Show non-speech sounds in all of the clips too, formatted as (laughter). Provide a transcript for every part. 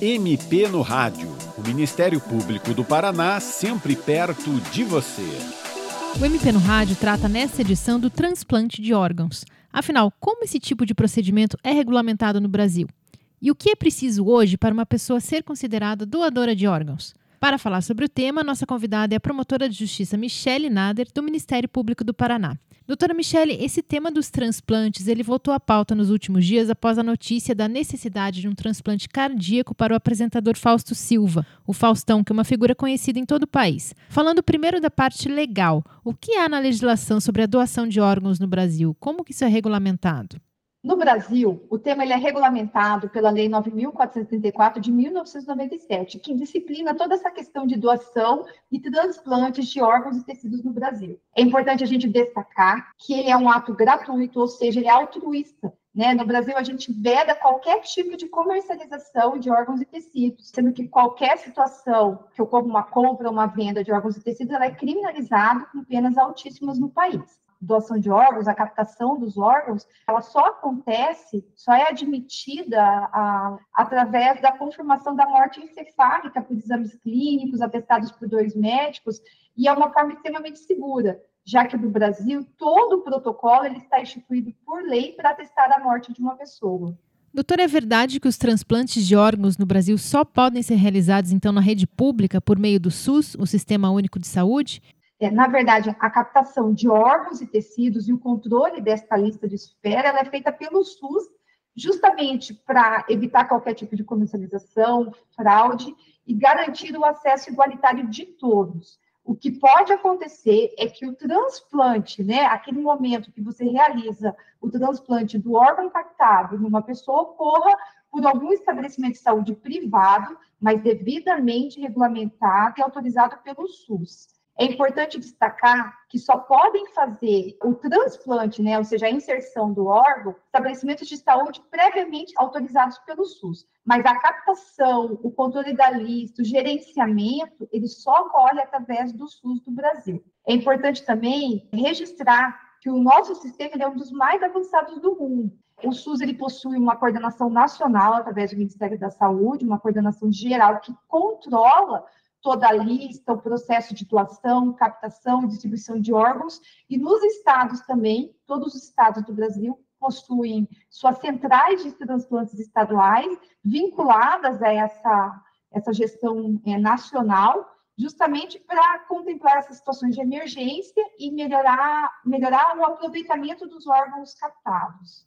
MP no Rádio. O Ministério Público do Paraná sempre perto de você. O MP no Rádio trata nesta edição do transplante de órgãos. Afinal, como esse tipo de procedimento é regulamentado no Brasil? E o que é preciso hoje para uma pessoa ser considerada doadora de órgãos? Para falar sobre o tema, nossa convidada é a promotora de justiça Michele Nader, do Ministério Público do Paraná. Doutora Michele, esse tema dos transplantes, ele voltou à pauta nos últimos dias após a notícia da necessidade de um transplante cardíaco para o apresentador Fausto Silva, o Faustão, que é uma figura conhecida em todo o país. Falando primeiro da parte legal, o que há na legislação sobre a doação de órgãos no Brasil? Como que isso é regulamentado? No Brasil, o tema ele é regulamentado pela Lei 9.434 de 1997, que disciplina toda essa questão de doação e transplantes de órgãos e tecidos no Brasil. É importante a gente destacar que ele é um ato gratuito, ou seja, ele é altruísta. Né? No Brasil, a gente veda qualquer tipo de comercialização de órgãos e tecidos, sendo que qualquer situação que ocorra uma compra ou uma venda de órgãos e tecidos, ela é criminalizada com penas altíssimas no país doação de órgãos, a captação dos órgãos, ela só acontece, só é admitida a, através da confirmação da morte encefálica por exames clínicos, atestados por dois médicos, e é uma forma extremamente segura, já que no Brasil todo o protocolo ele está instituído por lei para atestar a morte de uma pessoa. Doutor, é verdade que os transplantes de órgãos no Brasil só podem ser realizados, então, na rede pública por meio do SUS, o Sistema Único de Saúde? É, na verdade, a captação de órgãos e tecidos e o controle desta lista de espera é feita pelo SUS, justamente para evitar qualquer tipo de comercialização, fraude e garantir o acesso igualitário de todos. O que pode acontecer é que o transplante, né, aquele momento que você realiza o transplante do órgão impactado numa pessoa, ocorra por algum estabelecimento de saúde privado, mas devidamente regulamentado e autorizado pelo SUS. É importante destacar que só podem fazer o transplante, né, ou seja, a inserção do órgão, estabelecimentos de saúde previamente autorizados pelo SUS. Mas a captação, o controle da lista, o gerenciamento, ele só ocorre através do SUS do Brasil. É importante também registrar que o nosso sistema é um dos mais avançados do mundo. O SUS ele possui uma coordenação nacional através do Ministério da Saúde, uma coordenação geral que controla toda a lista, o processo de doação, captação e distribuição de órgãos, e nos estados também, todos os estados do Brasil possuem suas centrais de transplantes estaduais vinculadas a essa, essa gestão é, nacional, justamente para contemplar essas situações de emergência e melhorar, melhorar o aproveitamento dos órgãos captados.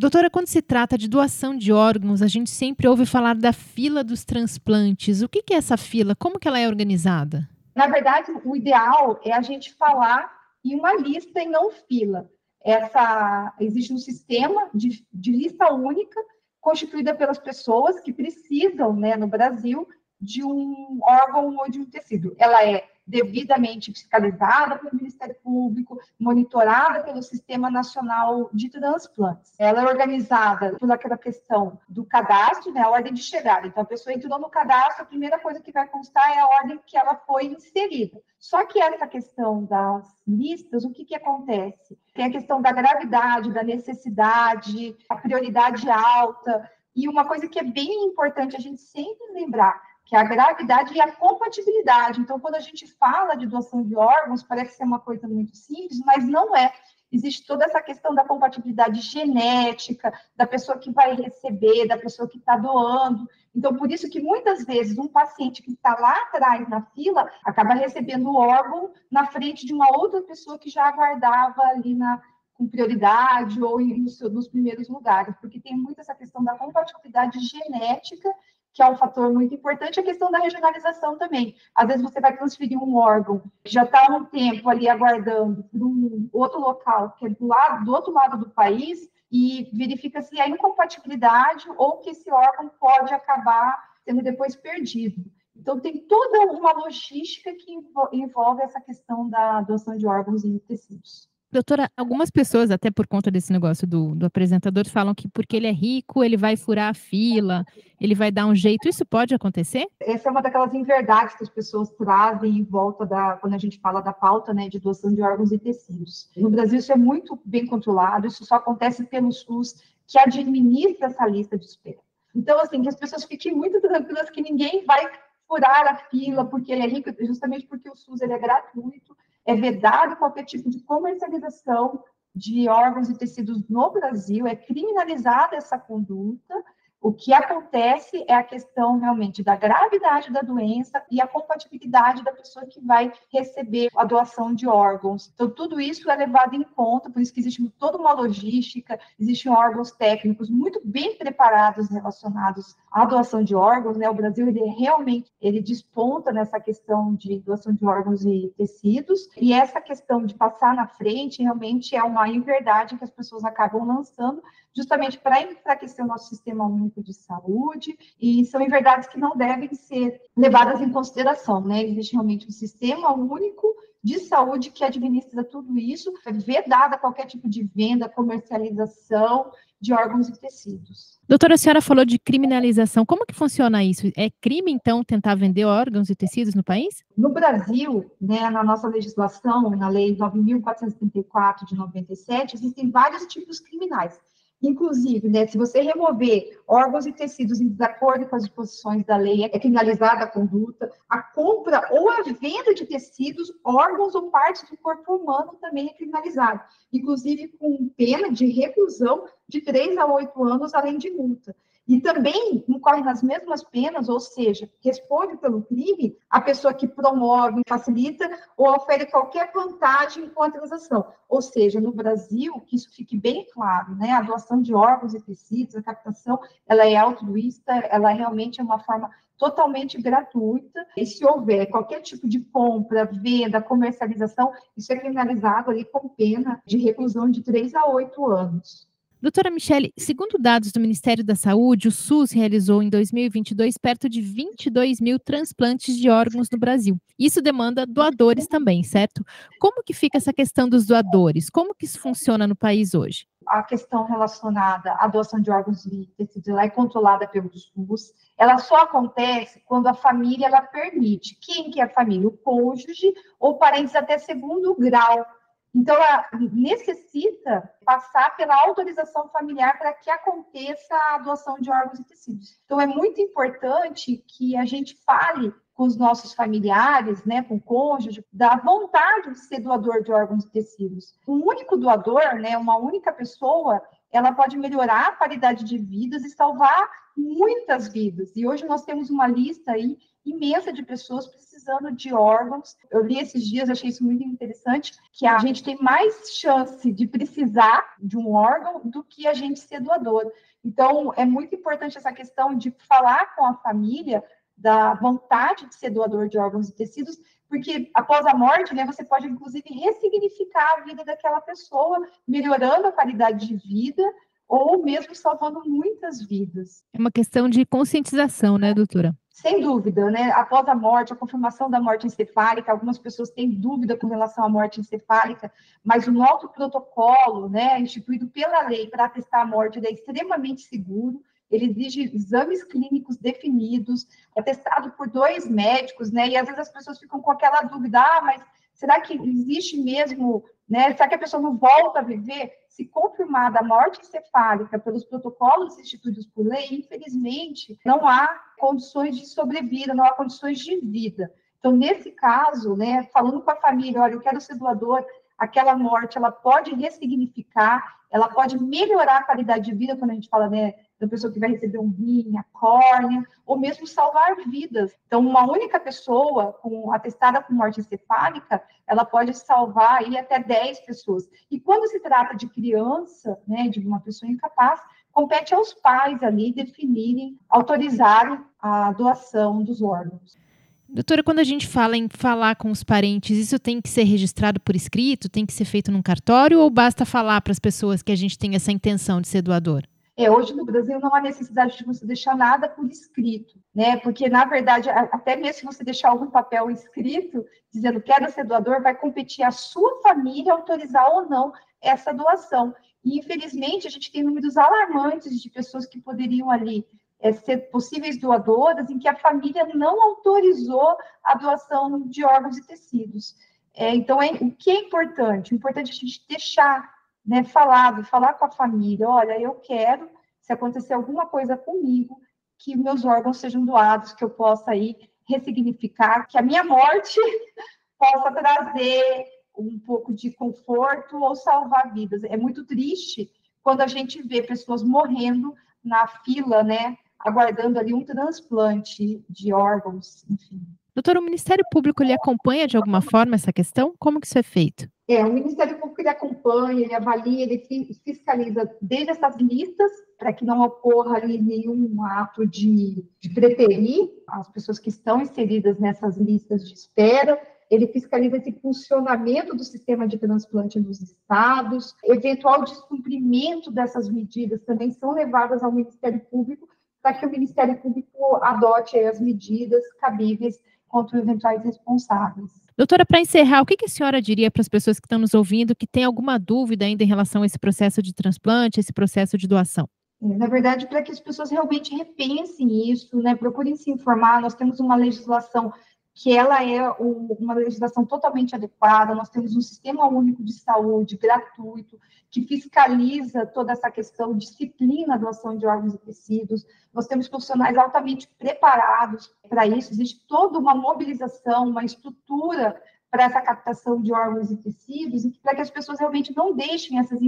Doutora, quando se trata de doação de órgãos, a gente sempre ouve falar da fila dos transplantes. O que é essa fila? Como que ela é organizada? Na verdade, o ideal é a gente falar em uma lista e não fila. Essa existe um sistema de, de lista única constituída pelas pessoas que precisam, né, no Brasil, de um órgão ou de um tecido. Ela é devidamente fiscalizada pelo Ministério Público, monitorada pelo Sistema Nacional de Transplantes. Ela é organizada por aquela questão do cadastro, né, a ordem de chegada. Então, a pessoa entrou no cadastro, a primeira coisa que vai constar é a ordem que ela foi inserida. Só que essa questão das listas, o que, que acontece? Tem a questão da gravidade, da necessidade, a prioridade alta, e uma coisa que é bem importante a gente sempre lembrar, que é a gravidade e a compatibilidade. Então, quando a gente fala de doação de órgãos, parece ser uma coisa muito simples, mas não é. Existe toda essa questão da compatibilidade genética, da pessoa que vai receber, da pessoa que está doando. Então, por isso que muitas vezes um paciente que está lá atrás na fila acaba recebendo o órgão na frente de uma outra pessoa que já aguardava ali na, com prioridade ou nos primeiros lugares, porque tem muito essa questão da compatibilidade genética que é um fator muito importante, a questão da regionalização também. Às vezes você vai transferir um órgão que já está há um tempo ali aguardando para um outro local, que é do, lado, do outro lado do país, e verifica se há incompatibilidade ou que esse órgão pode acabar sendo depois perdido. Então, tem toda uma logística que envolve essa questão da doação de órgãos e tecidos. Doutora, algumas pessoas, até por conta desse negócio do, do apresentador, falam que porque ele é rico, ele vai furar a fila, ele vai dar um jeito. Isso pode acontecer? Essa é uma daquelas inverdades que as pessoas trazem em volta da, quando a gente fala da pauta né, de doação de órgãos e tecidos. No Brasil, isso é muito bem controlado, isso só acontece pelo SUS, que administra essa lista de espera. Então, assim, que as pessoas fiquem muito tranquilas que ninguém vai furar a fila porque ele é rico, justamente porque o SUS ele é gratuito, é vedado qualquer tipo de comercialização de órgãos e tecidos no Brasil, é criminalizada essa conduta, o que acontece é a questão realmente da gravidade da doença e a compatibilidade da pessoa que vai receber a doação de órgãos. Então, tudo isso é levado em conta, por isso que existe toda uma logística, existem órgãos técnicos muito bem preparados relacionados à doação de órgãos. Né? O Brasil, ele realmente ele desponta nessa questão de doação de órgãos e tecidos, e essa questão de passar na frente realmente é uma inverdade que as pessoas acabam lançando, justamente para enfraquecer o nosso sistema único de saúde, e são verdades que não devem ser levadas em consideração, né? Existe realmente um sistema único de saúde que administra tudo isso, é vedada qualquer tipo de venda, comercialização de órgãos e tecidos. Doutora, a senhora falou de criminalização. Como que funciona isso? É crime, então, tentar vender órgãos e tecidos no país? No Brasil, né, na nossa legislação, na Lei 9.434 de 97, existem vários tipos criminais. Inclusive, né, se você remover órgãos e tecidos em desacordo com as disposições da lei, é criminalizada a conduta. A compra ou a venda de tecidos, órgãos ou partes do corpo humano também é criminalizado, inclusive com pena de reclusão de 3 a 8 anos, além de multa. E também incorre nas mesmas penas, ou seja, responde pelo crime a pessoa que promove, facilita ou oferece qualquer vantagem com a transação. Ou seja, no Brasil, que isso fique bem claro, né? A doação de órgãos e tecidos, a captação, ela é altruísta, ela realmente é uma forma totalmente gratuita. E se houver qualquer tipo de compra, venda, comercialização, isso é criminalizado ali com pena de reclusão de 3 a 8 anos. Doutora Michele, segundo dados do Ministério da Saúde, o SUS realizou em 2022 perto de 22 mil transplantes de órgãos no Brasil. Isso demanda doadores também, certo? Como que fica essa questão dos doadores? Como que isso funciona no país hoje? A questão relacionada à doação de órgãos e tecidos é controlada pelo SUS. Ela só acontece quando a família ela permite. Quem que é a família? O cônjuge ou parentes até segundo grau então, ela necessita passar pela autorização familiar para que aconteça a doação de órgãos e tecidos. Então, é muito importante que a gente fale com os nossos familiares, né, com o cônjuge, da vontade de ser doador de órgãos e tecidos. Um único doador, né, uma única pessoa, ela pode melhorar a qualidade de vidas e salvar muitas vidas. E hoje nós temos uma lista aí imensa de pessoas precisando de órgãos. Eu li esses dias, achei isso muito interessante, que a gente tem mais chance de precisar de um órgão do que a gente ser doador. Então, é muito importante essa questão de falar com a família da vontade de ser doador de órgãos e tecidos, porque após a morte, né, você pode inclusive ressignificar a vida daquela pessoa, melhorando a qualidade de vida ou mesmo salvando muitas vidas. É uma questão de conscientização, né, doutora? Sem dúvida, né? Após a morte, a confirmação da morte encefálica, algumas pessoas têm dúvida com relação à morte encefálica, mas o nosso protocolo, né, instituído pela lei para atestar a morte, é extremamente seguro. Ele exige exames clínicos definidos, atestado por dois médicos, né? E às vezes as pessoas ficam com aquela dúvida: ah, mas será que existe mesmo, né? Será que a pessoa não volta a viver? Se confirmada a morte encefálica pelos protocolos instituídos por lei, infelizmente, não há condições de sobrevida, não há condições de vida. Então, nesse caso, né, falando com a família, olha, eu quero ser doador, aquela morte, ela pode ressignificar, ela pode melhorar a qualidade de vida, quando a gente fala, né, da pessoa que vai receber um rim, a córnea, ou mesmo salvar vidas. Então, uma única pessoa com, atestada com morte encefálica, ela pode salvar aí até 10 pessoas. E quando se trata de criança, né, de uma pessoa incapaz, compete aos pais ali definirem, autorizarem a doação dos órgãos. Doutora, quando a gente fala em falar com os parentes, isso tem que ser registrado por escrito, tem que ser feito num cartório ou basta falar para as pessoas que a gente tem essa intenção de ser doador? É, hoje no Brasil não há necessidade de você deixar nada por escrito, né? Porque, na verdade, até mesmo se você deixar algum papel escrito, dizendo que quero ser doador, vai competir a sua família autorizar ou não essa doação. E, infelizmente, a gente tem números alarmantes de pessoas que poderiam ali é, ser possíveis doadoras em que a família não autorizou a doação de órgãos e tecidos. É, então, é, o que é importante? O importante é a gente deixar né, falado, falar com a família, olha, eu quero se acontecer alguma coisa comigo, que meus órgãos sejam doados, que eu possa aí ressignificar, que a minha morte (laughs) possa trazer um pouco de conforto ou salvar vidas. É muito triste quando a gente vê pessoas morrendo na fila, né, aguardando ali um transplante de órgãos, enfim. Doutor, o Ministério Público ele acompanha de alguma forma essa questão? Como que isso é feito? É, o Ministério Público ele acompanha, ele avalia, ele fiscaliza desde essas listas, para que não ocorra ali nenhum ato de, de preterir as pessoas que estão inseridas nessas listas de espera, ele fiscaliza esse funcionamento do sistema de transplante nos estados, eventual descumprimento dessas medidas também são levadas ao Ministério Público, para que o Ministério Público adote as medidas cabíveis contra eventuais responsáveis. Doutora, para encerrar, o que, que, a senhora diria para as pessoas que estão nos ouvindo que têm alguma dúvida ainda em relação a esse processo de transplante, esse processo de doação? É, na verdade, para que as pessoas realmente repensem isso, né, procurem se informar, nós temos uma legislação que ela é uma legislação totalmente adequada, nós temos um sistema único de saúde gratuito, que fiscaliza toda essa questão, disciplina a doação de órgãos e tecidos, nós temos profissionais altamente preparados para isso, existe toda uma mobilização, uma estrutura para essa captação de órgãos e tecidos, para que as pessoas realmente não deixem essas,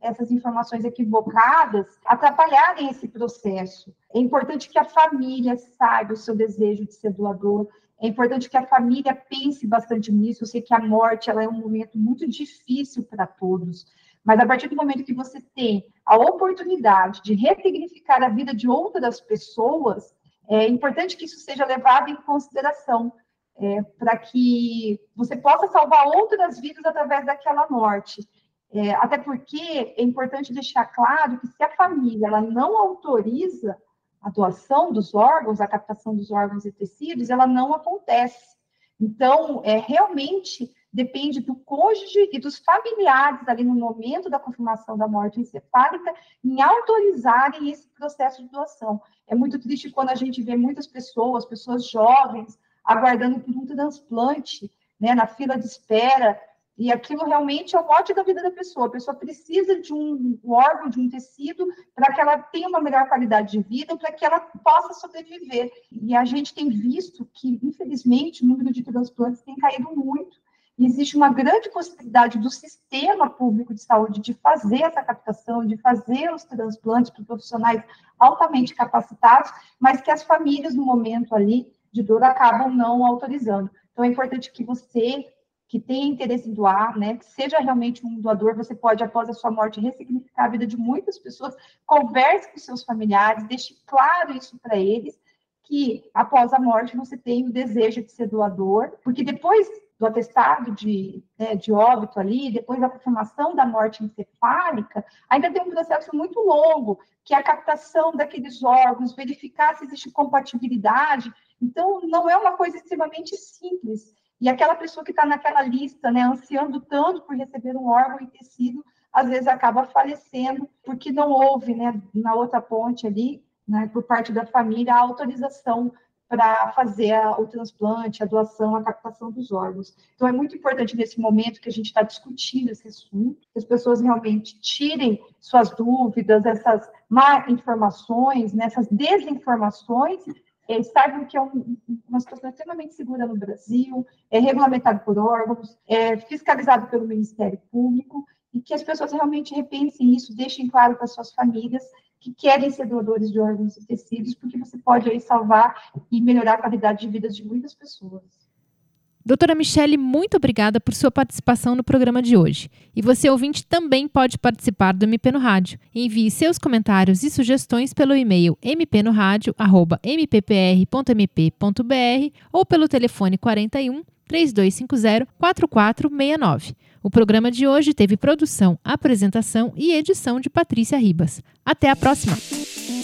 essas informações equivocadas atrapalharem esse processo. É importante que a família saiba o seu desejo de ser doador, é importante que a família pense bastante nisso. Eu sei que a morte ela é um momento muito difícil para todos, mas a partir do momento que você tem a oportunidade de ressignificar a vida de outras pessoas, é importante que isso seja levado em consideração, é, para que você possa salvar outras vidas através daquela morte. É, até porque é importante deixar claro que se a família ela não autoriza a doação dos órgãos, a captação dos órgãos e tecidos, ela não acontece. Então, é, realmente depende do cônjuge e dos familiares ali no momento da confirmação da morte encefálica em autorizarem esse processo de doação. É muito triste quando a gente vê muitas pessoas, pessoas jovens, aguardando por um transplante, né, na fila de espera, e aquilo realmente é o mote da vida da pessoa. A pessoa precisa de um órgão, de um tecido, para que ela tenha uma melhor qualidade de vida, para que ela possa sobreviver. E a gente tem visto que, infelizmente, o número de transplantes tem caído muito. E existe uma grande possibilidade do sistema público de saúde de fazer essa captação, de fazer os transplantes para profissionais altamente capacitados, mas que as famílias, no momento ali de dor, acabam não autorizando. Então, é importante que você que tem interesse em doar, né, que seja realmente um doador, você pode, após a sua morte, ressignificar a vida de muitas pessoas, converse com seus familiares, deixe claro isso para eles, que após a morte você tem o desejo de ser doador, porque depois do atestado de, né, de óbito ali, depois da confirmação da morte encefálica, ainda tem um processo muito longo, que é a captação daqueles órgãos, verificar se existe compatibilidade. Então, não é uma coisa extremamente simples. E aquela pessoa que está naquela lista, né, ansiando tanto por receber um órgão e tecido, às vezes acaba falecendo, porque não houve, né, na outra ponte ali, né, por parte da família, a autorização para fazer a, o transplante, a doação, a captação dos órgãos. Então, é muito importante nesse momento que a gente está discutindo esse assunto, que as pessoas realmente tirem suas dúvidas, essas má informações, né, essas desinformações, é, saibam que é um, uma situação extremamente segura no Brasil, é regulamentado por órgãos, é fiscalizado pelo Ministério Público, e que as pessoas realmente repensem isso, deixem claro para suas famílias que querem ser doadores de órgãos e tecidos, porque você pode aí salvar e melhorar a qualidade de vida de muitas pessoas. Doutora Michele, muito obrigada por sua participação no programa de hoje. E você, ouvinte, também pode participar do MP no Rádio. Envie seus comentários e sugestões pelo e-mail mpnoradio.mppr.mp.br ou pelo telefone 41 3250 4469. O programa de hoje teve produção, apresentação e edição de Patrícia Ribas. Até a próxima!